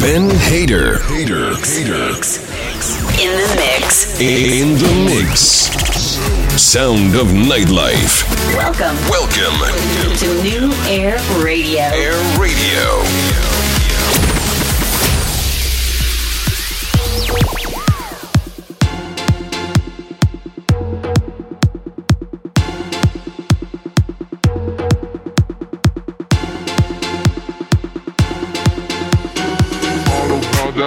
Ben Hader. Hader. Hader. In the mix. In the mix. Sound of nightlife. Welcome Welcome to New Air Radio. Air Radio.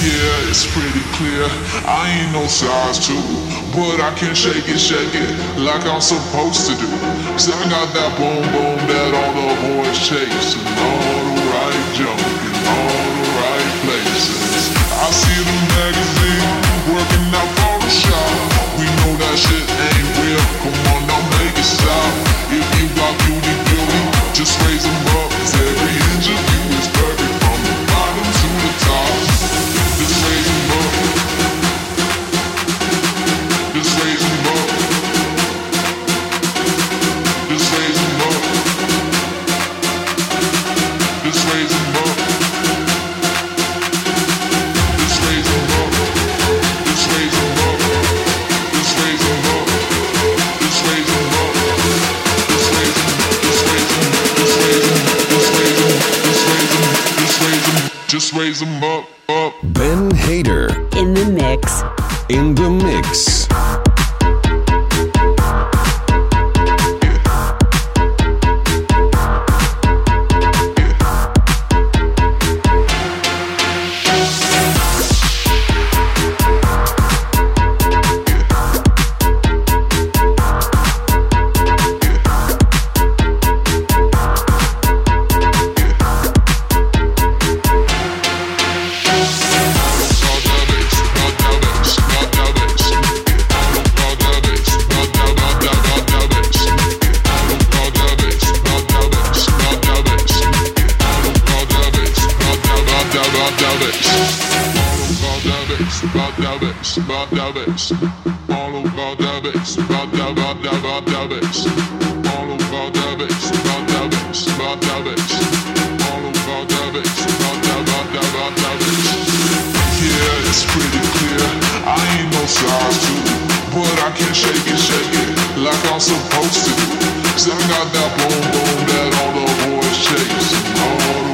Yeah, it's pretty clear. I ain't no size two, but I can shake it, shake it like I'm supposed to do. Cause I got that boom boom that all the boys chase, and all the right junk in all the right places. I see the magazine working out Photoshop. We know that shit ain't real. Come on, now make it stop. If you got beauty, beauty, just raise them up. 'cause every raise 'em up, up. Ben Hader. In the mix. In the mix. No size but I can't shake it, shake it like I'm supposed to. Cause I got that boom boom that all the boys chase. All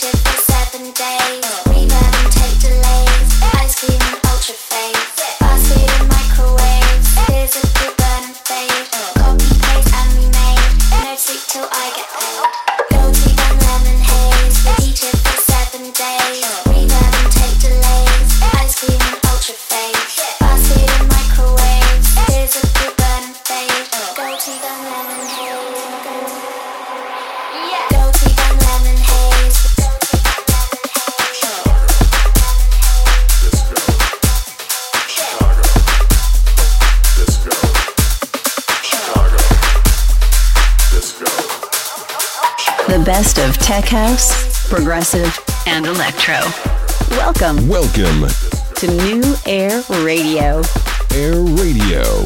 chip is seven days. tech house, progressive, and electro. Welcome. Welcome to New Air Radio. Air Radio.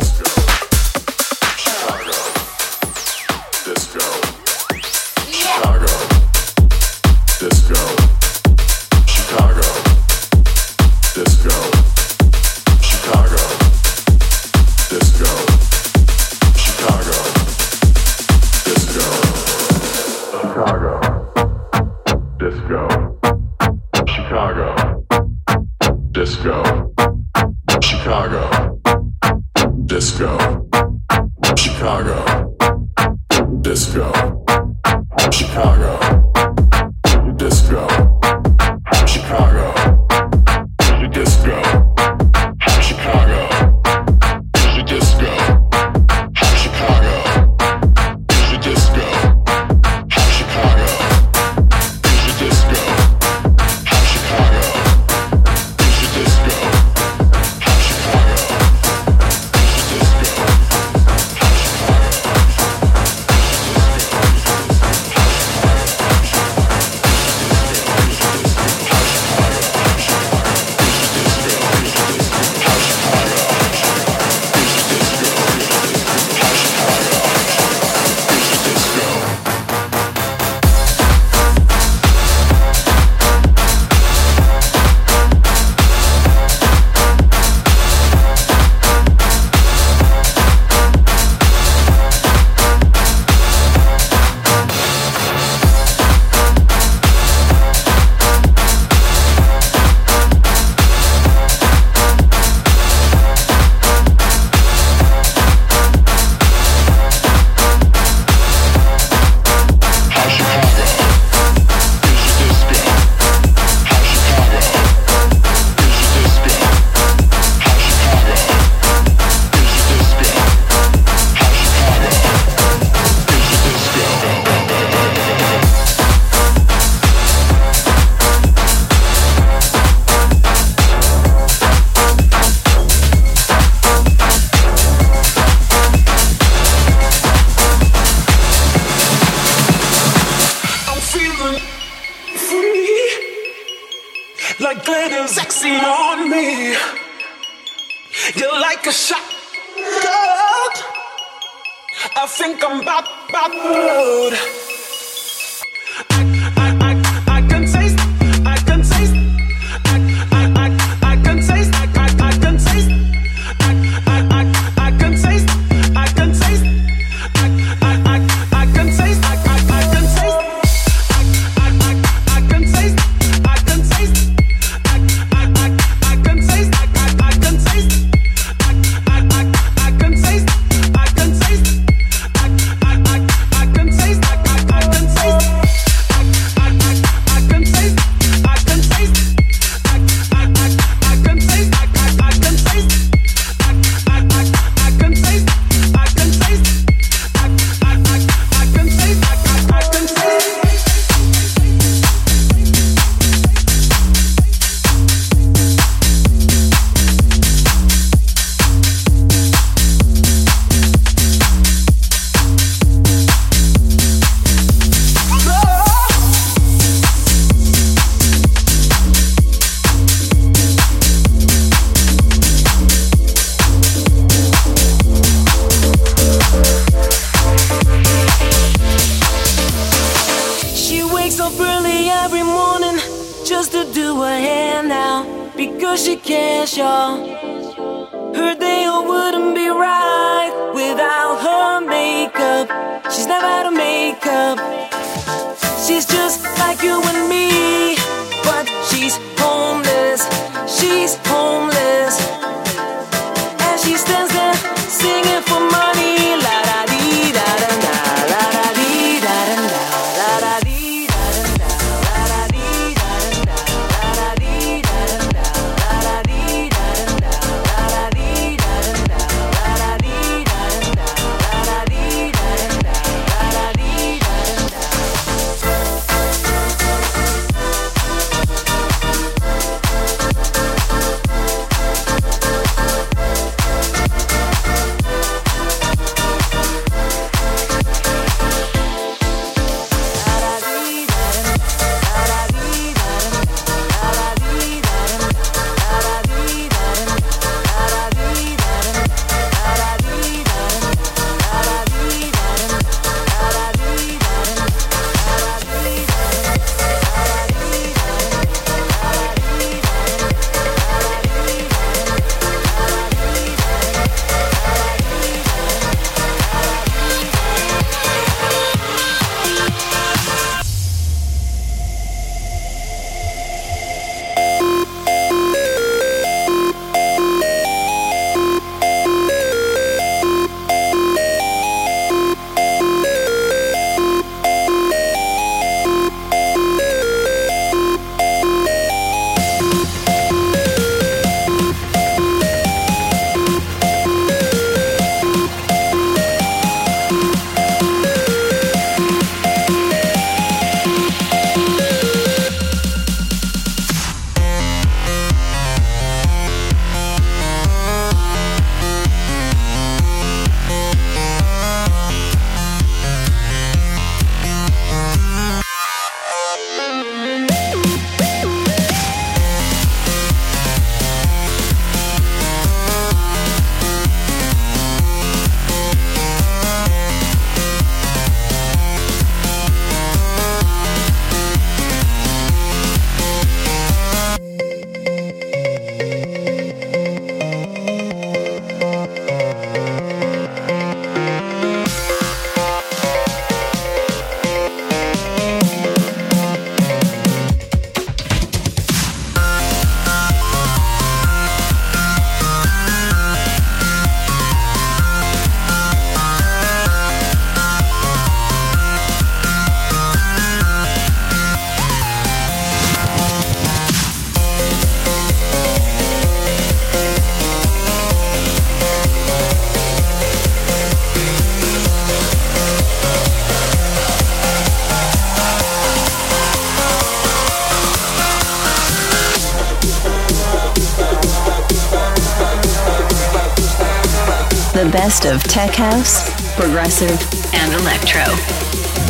best of tech house, progressive, and electro.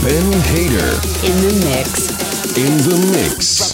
Ben Hader. In the mix. In the mix.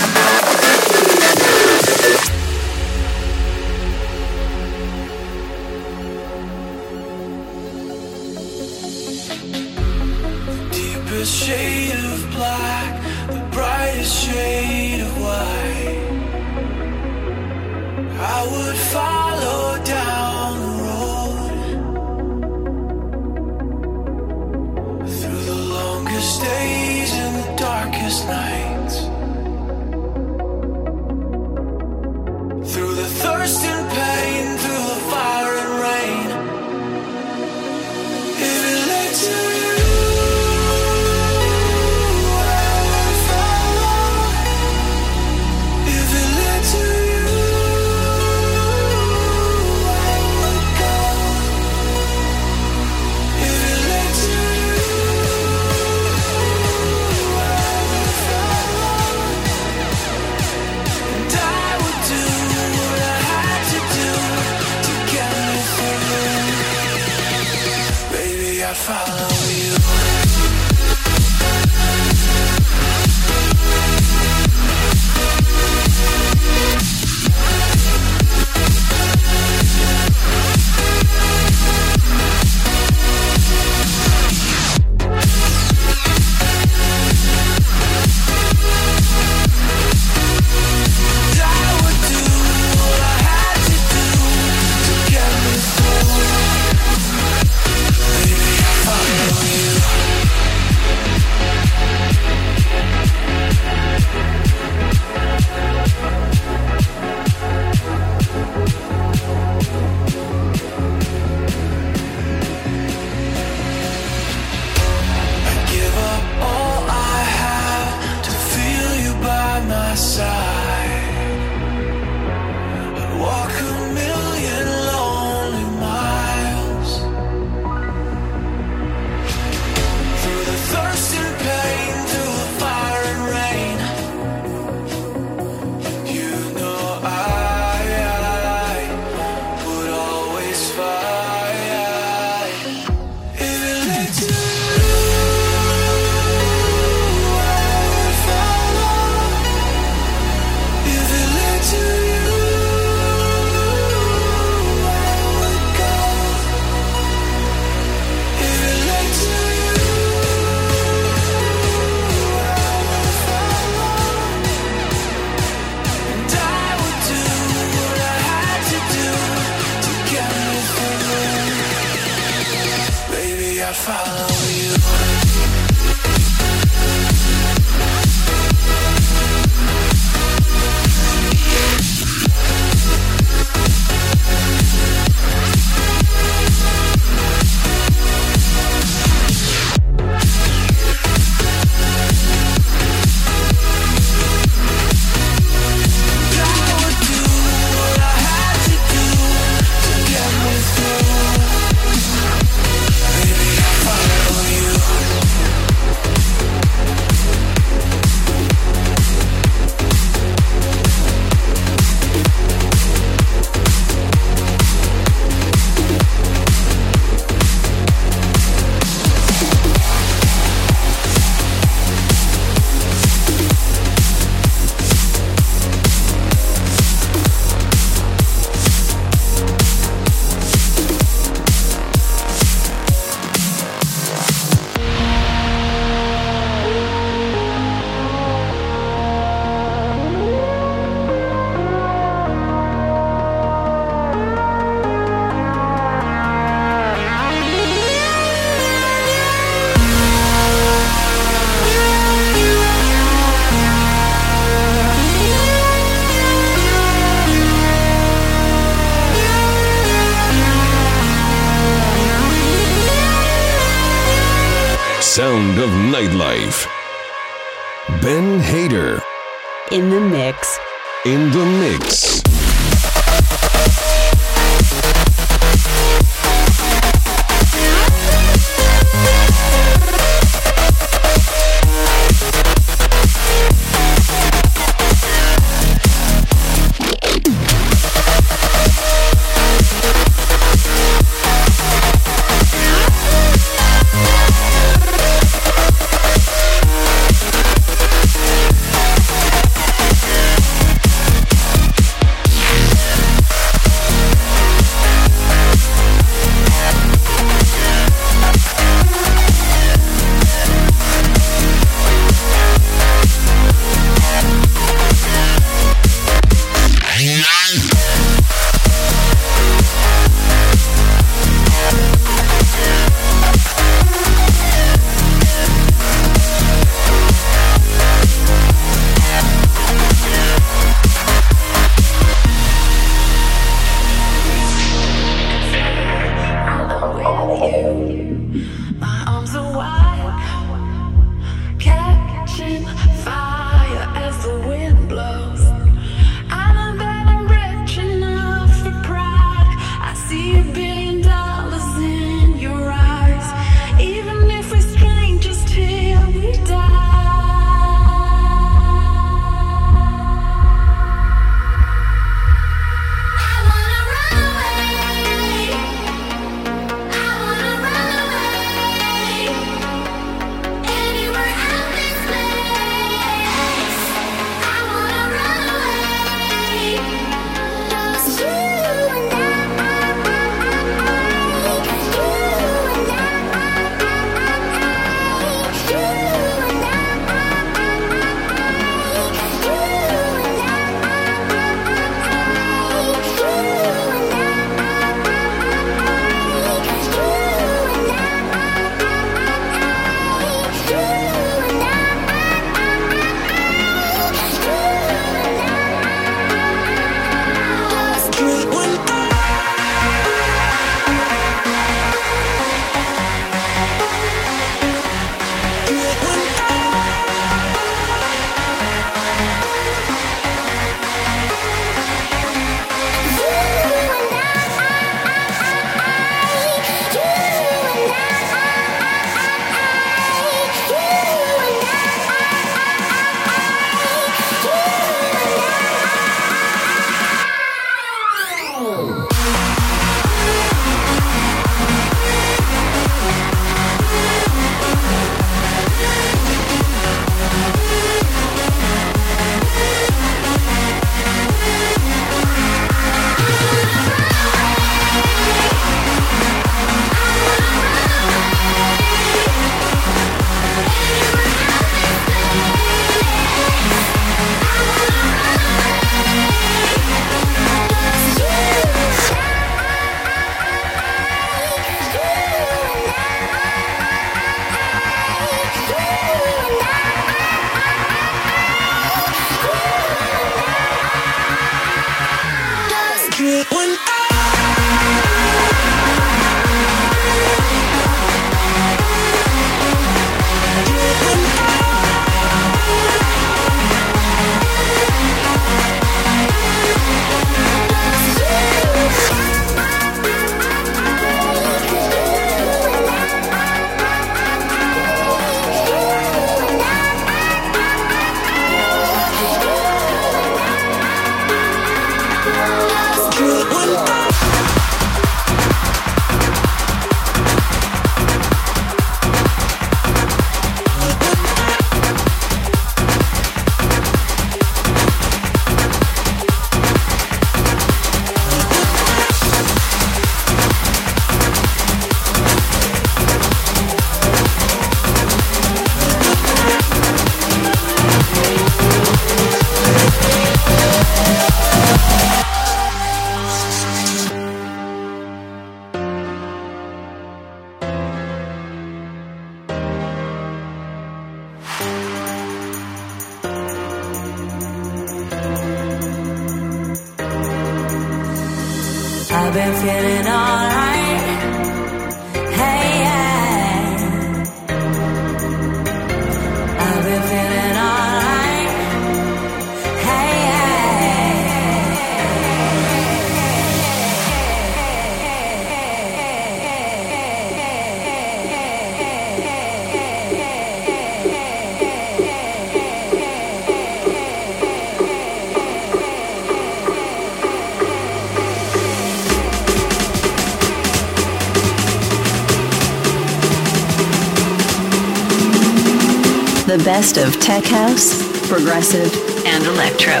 Best of tech house, progressive, and electro.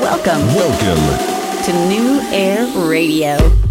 Welcome. Welcome to New Air Radio.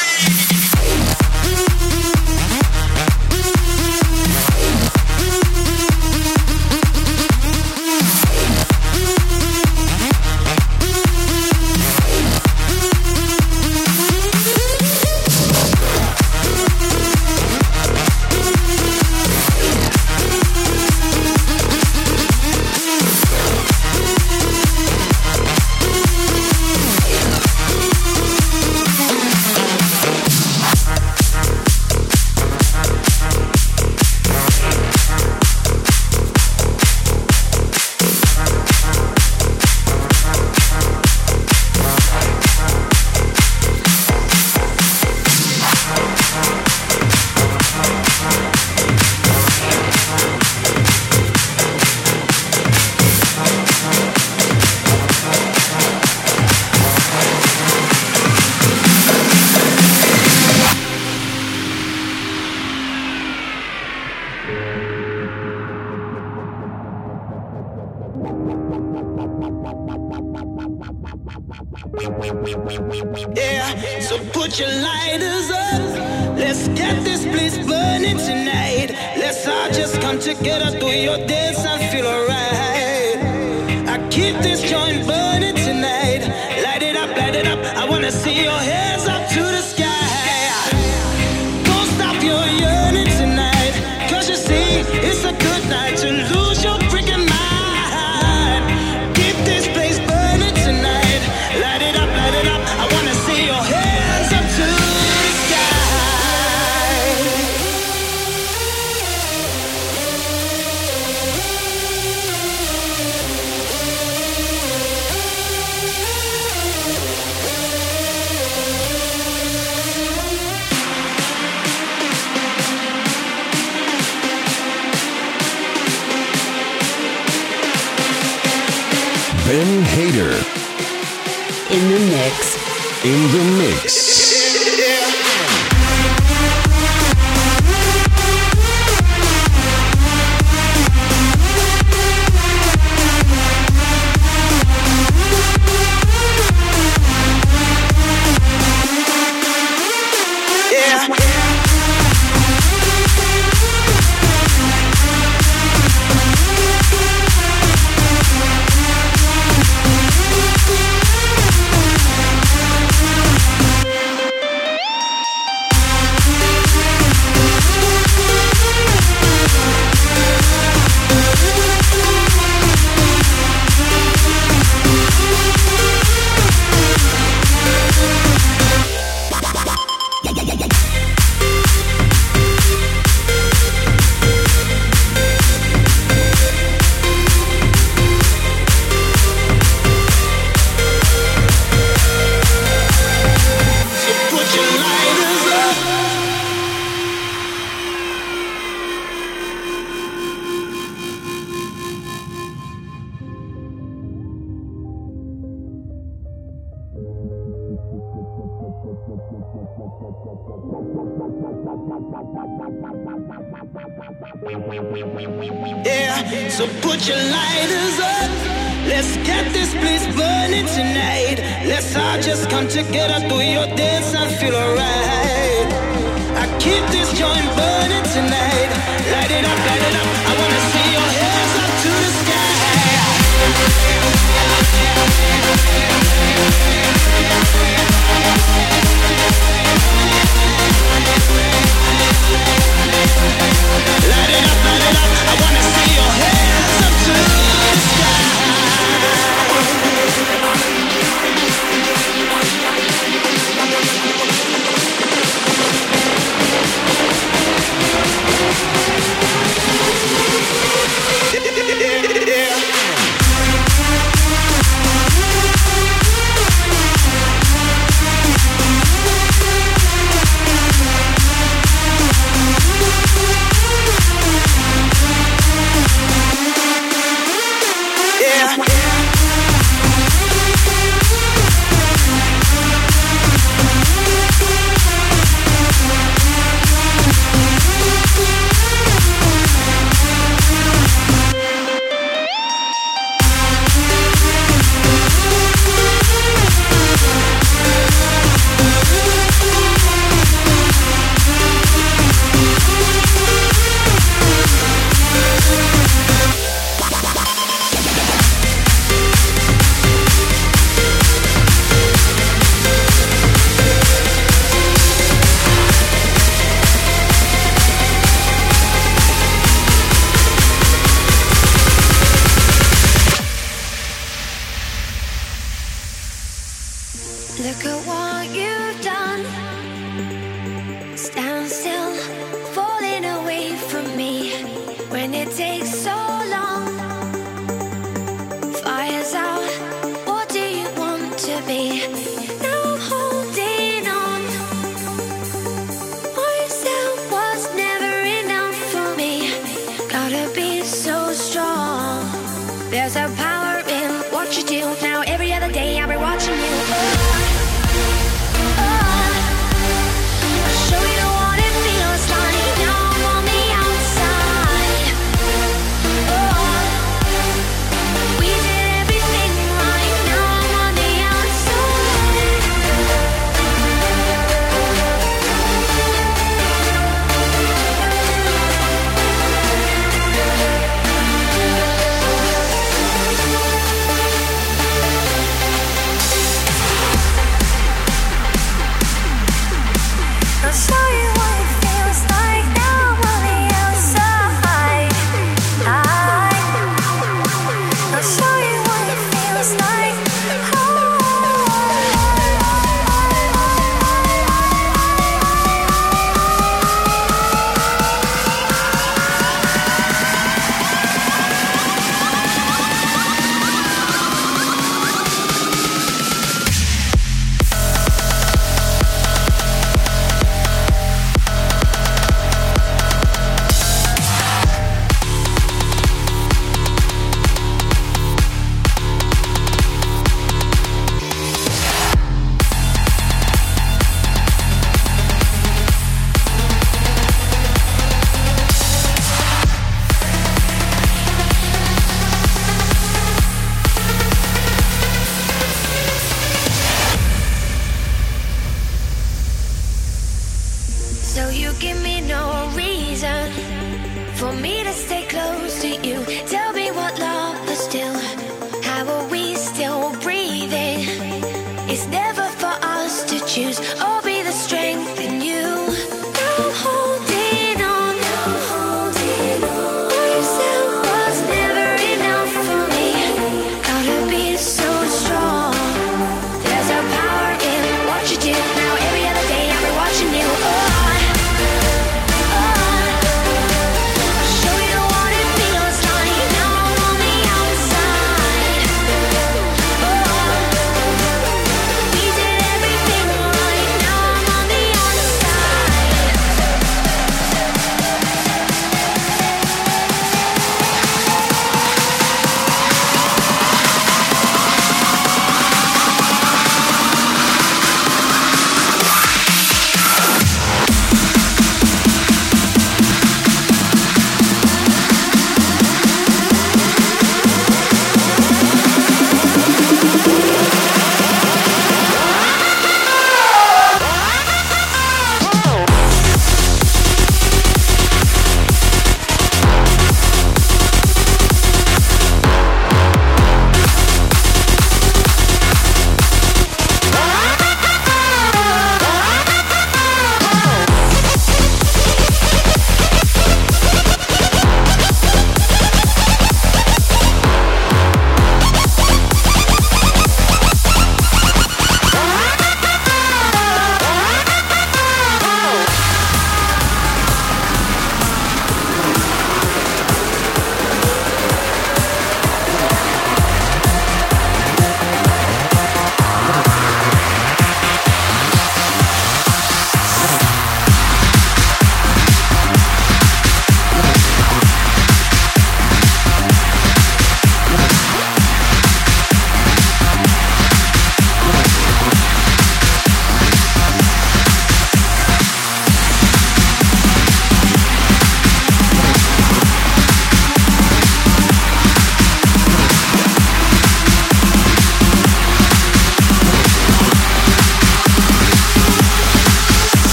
Bye.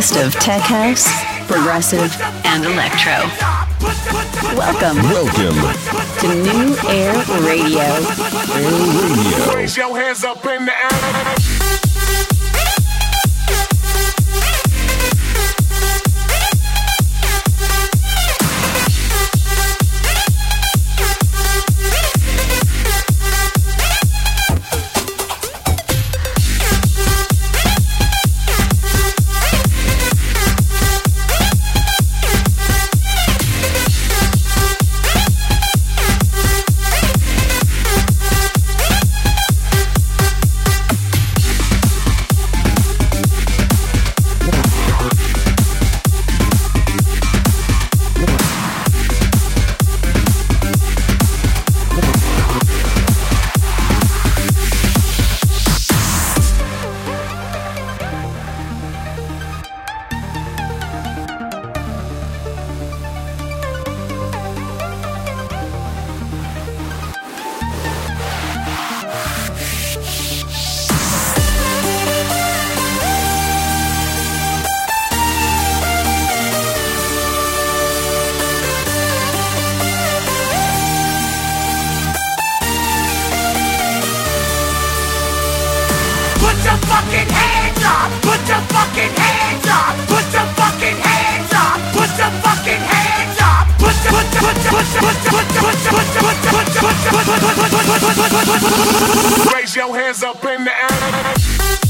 Best of tech house, progressive, and electro. Welcome Welcome. to New Air Radio. Air Radio. Raise your hands up in the air. Put your fucking hands up! Put your fucking hands up! Put your fucking hands up! Put your put your put your put your put your put your put your put your put your Raise your hands up in the air. Track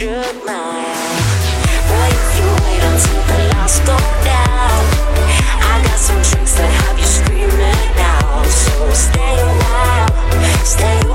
100 miles. Wait until the lights go down, I got some that have you screaming out. So stay stay.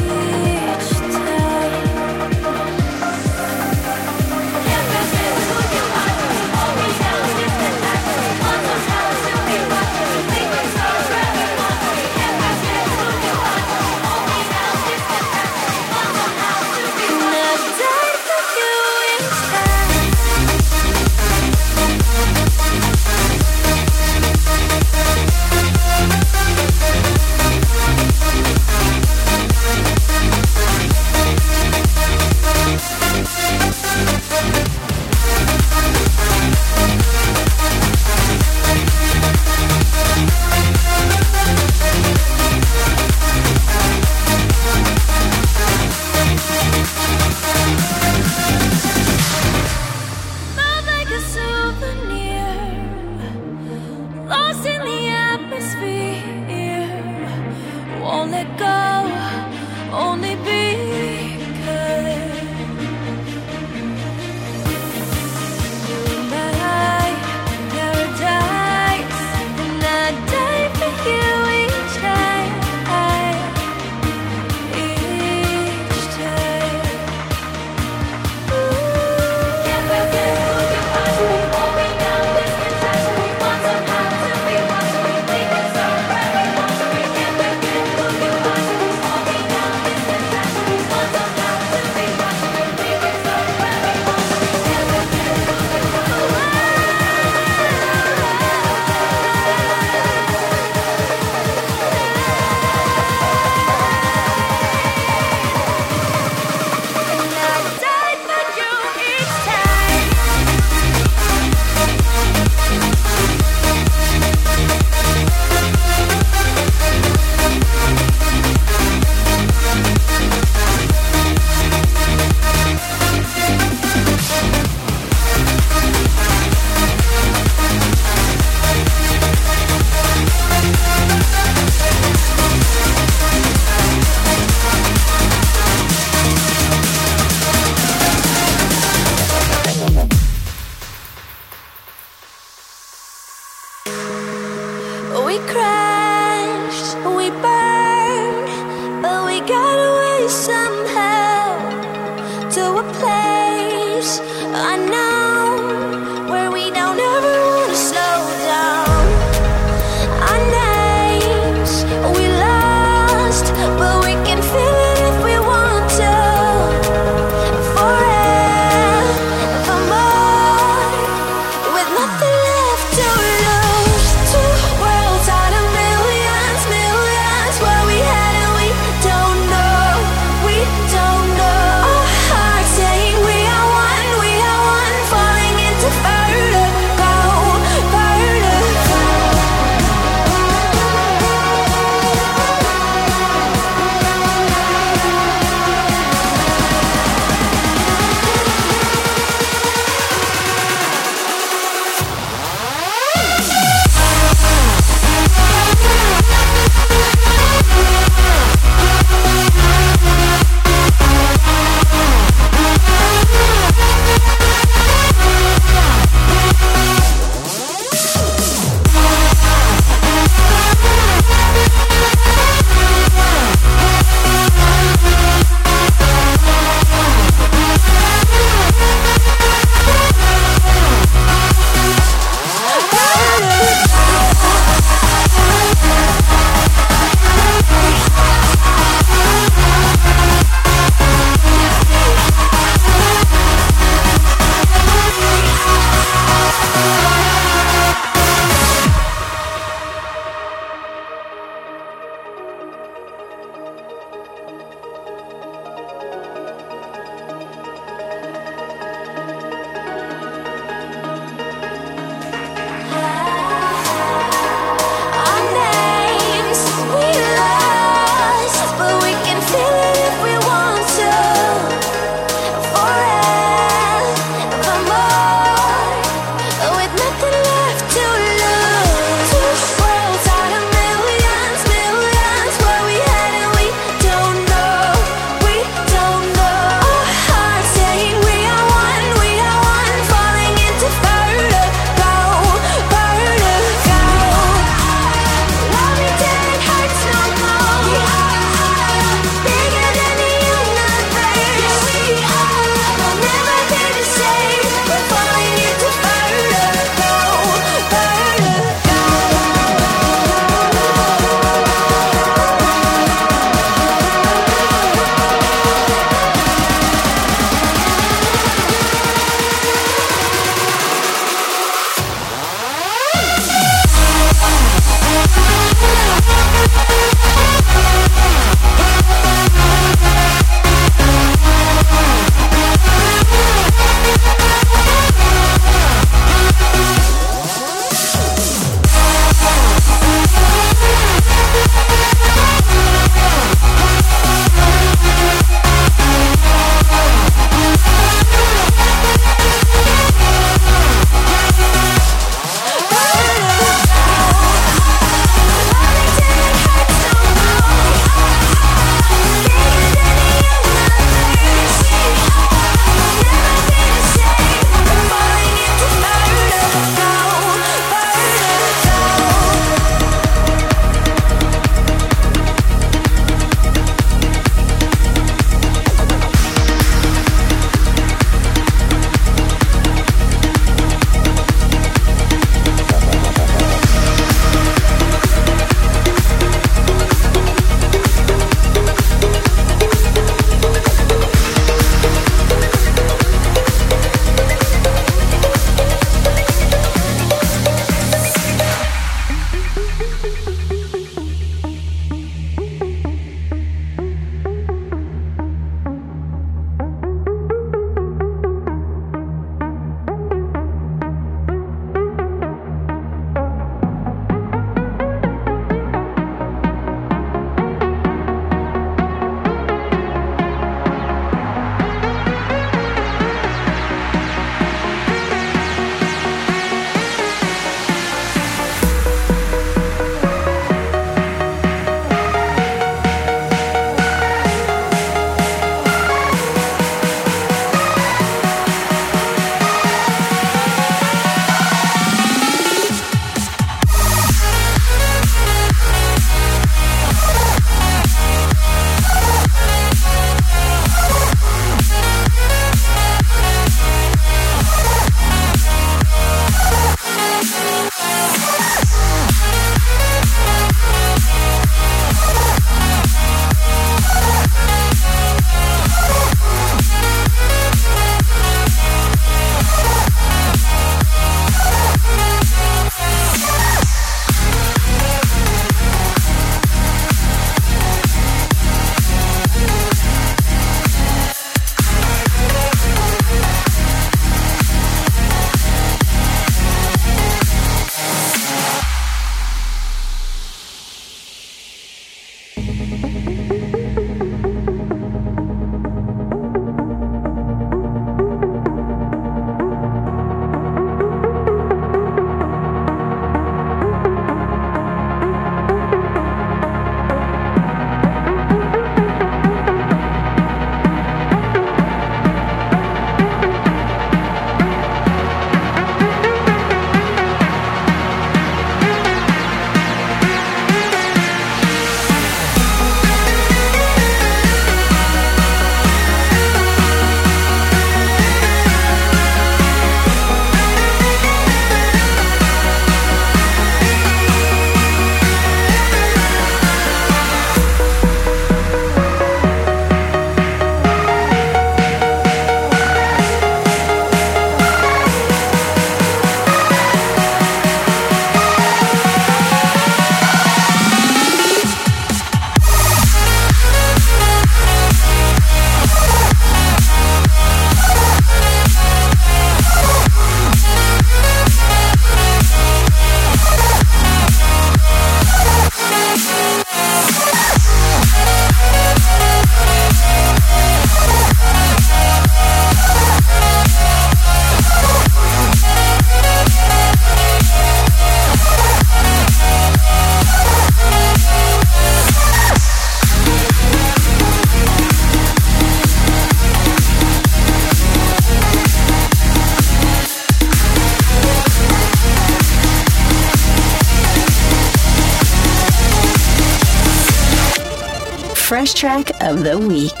Track of the week.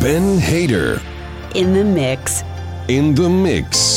Ben Hader In the mix. in the mix.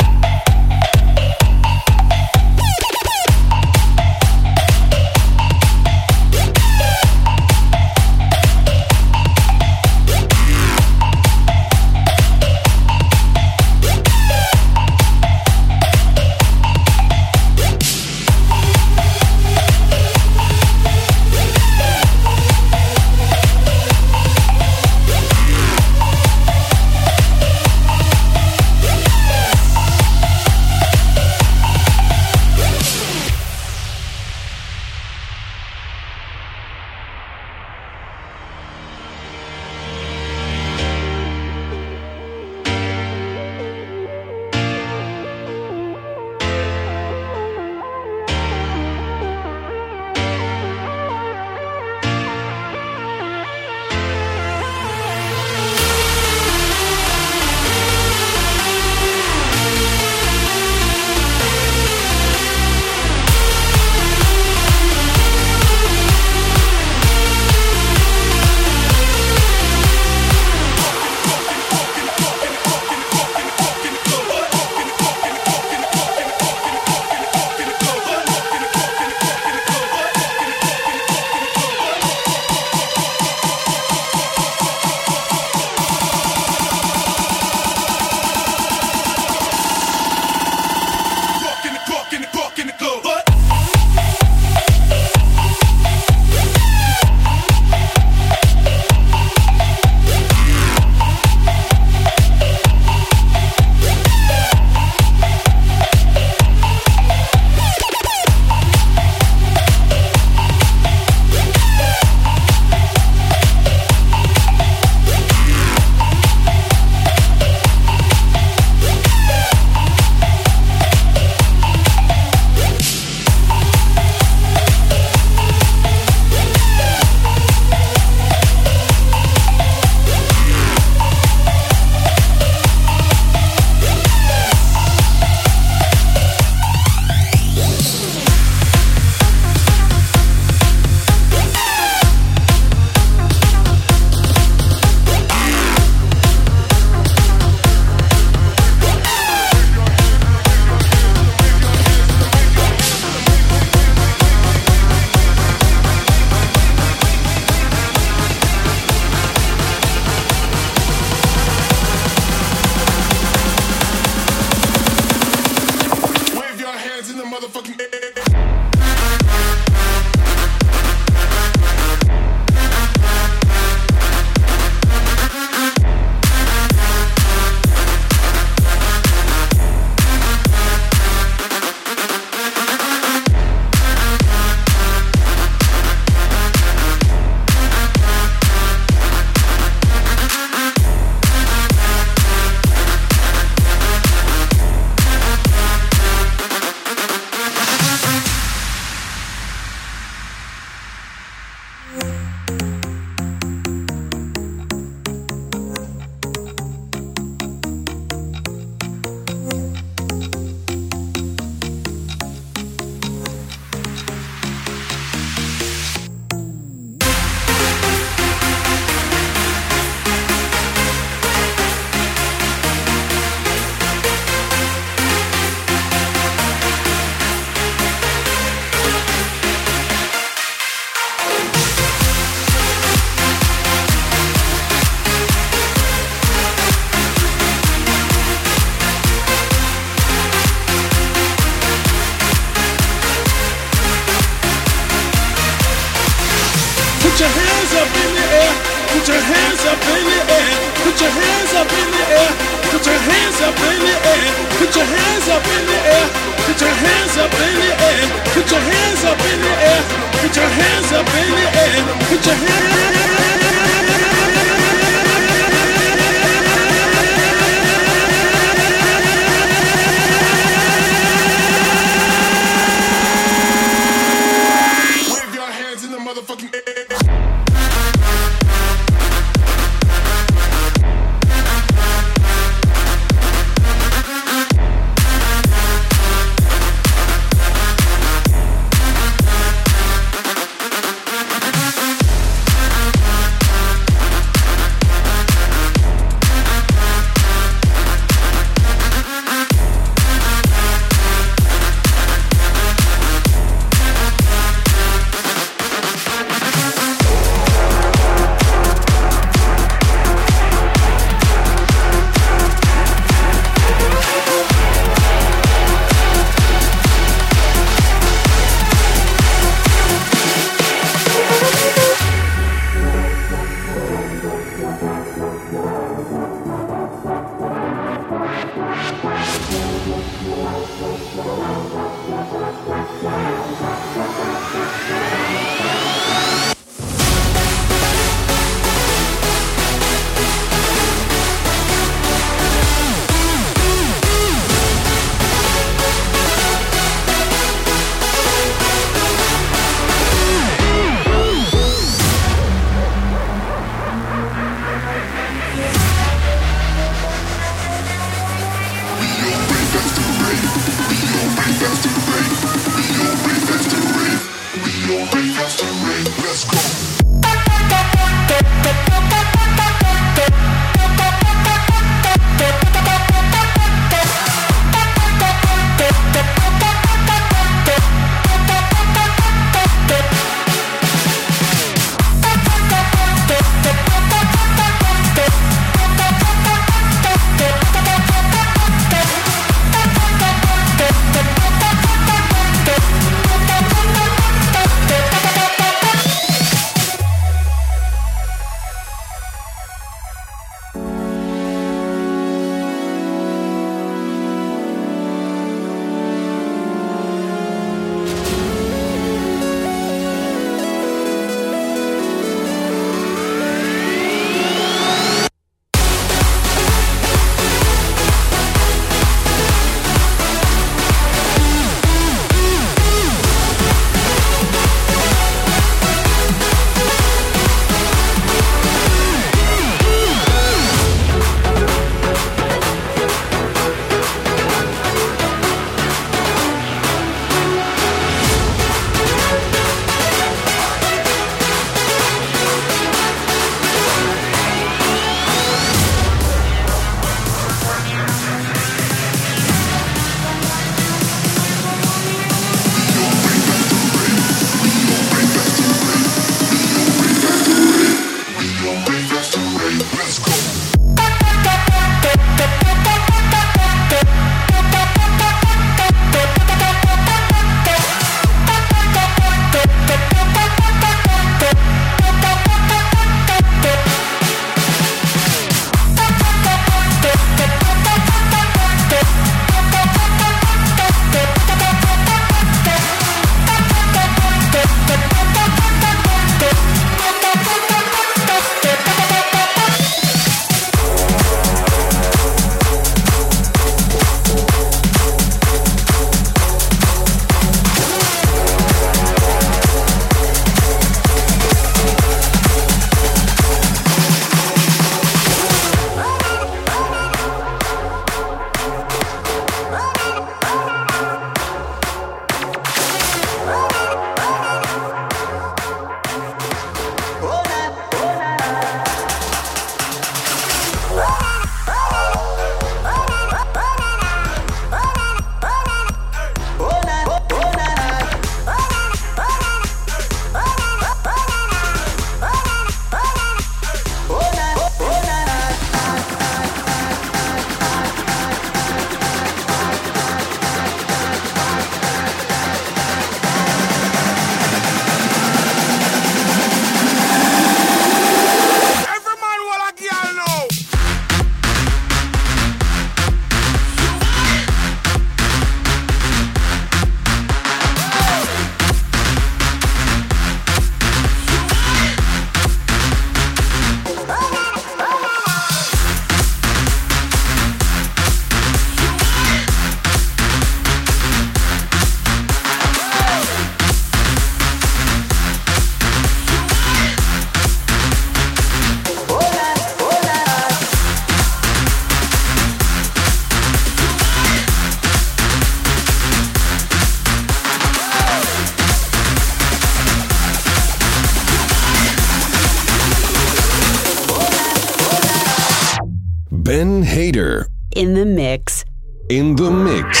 Hader In the mix. in the mix.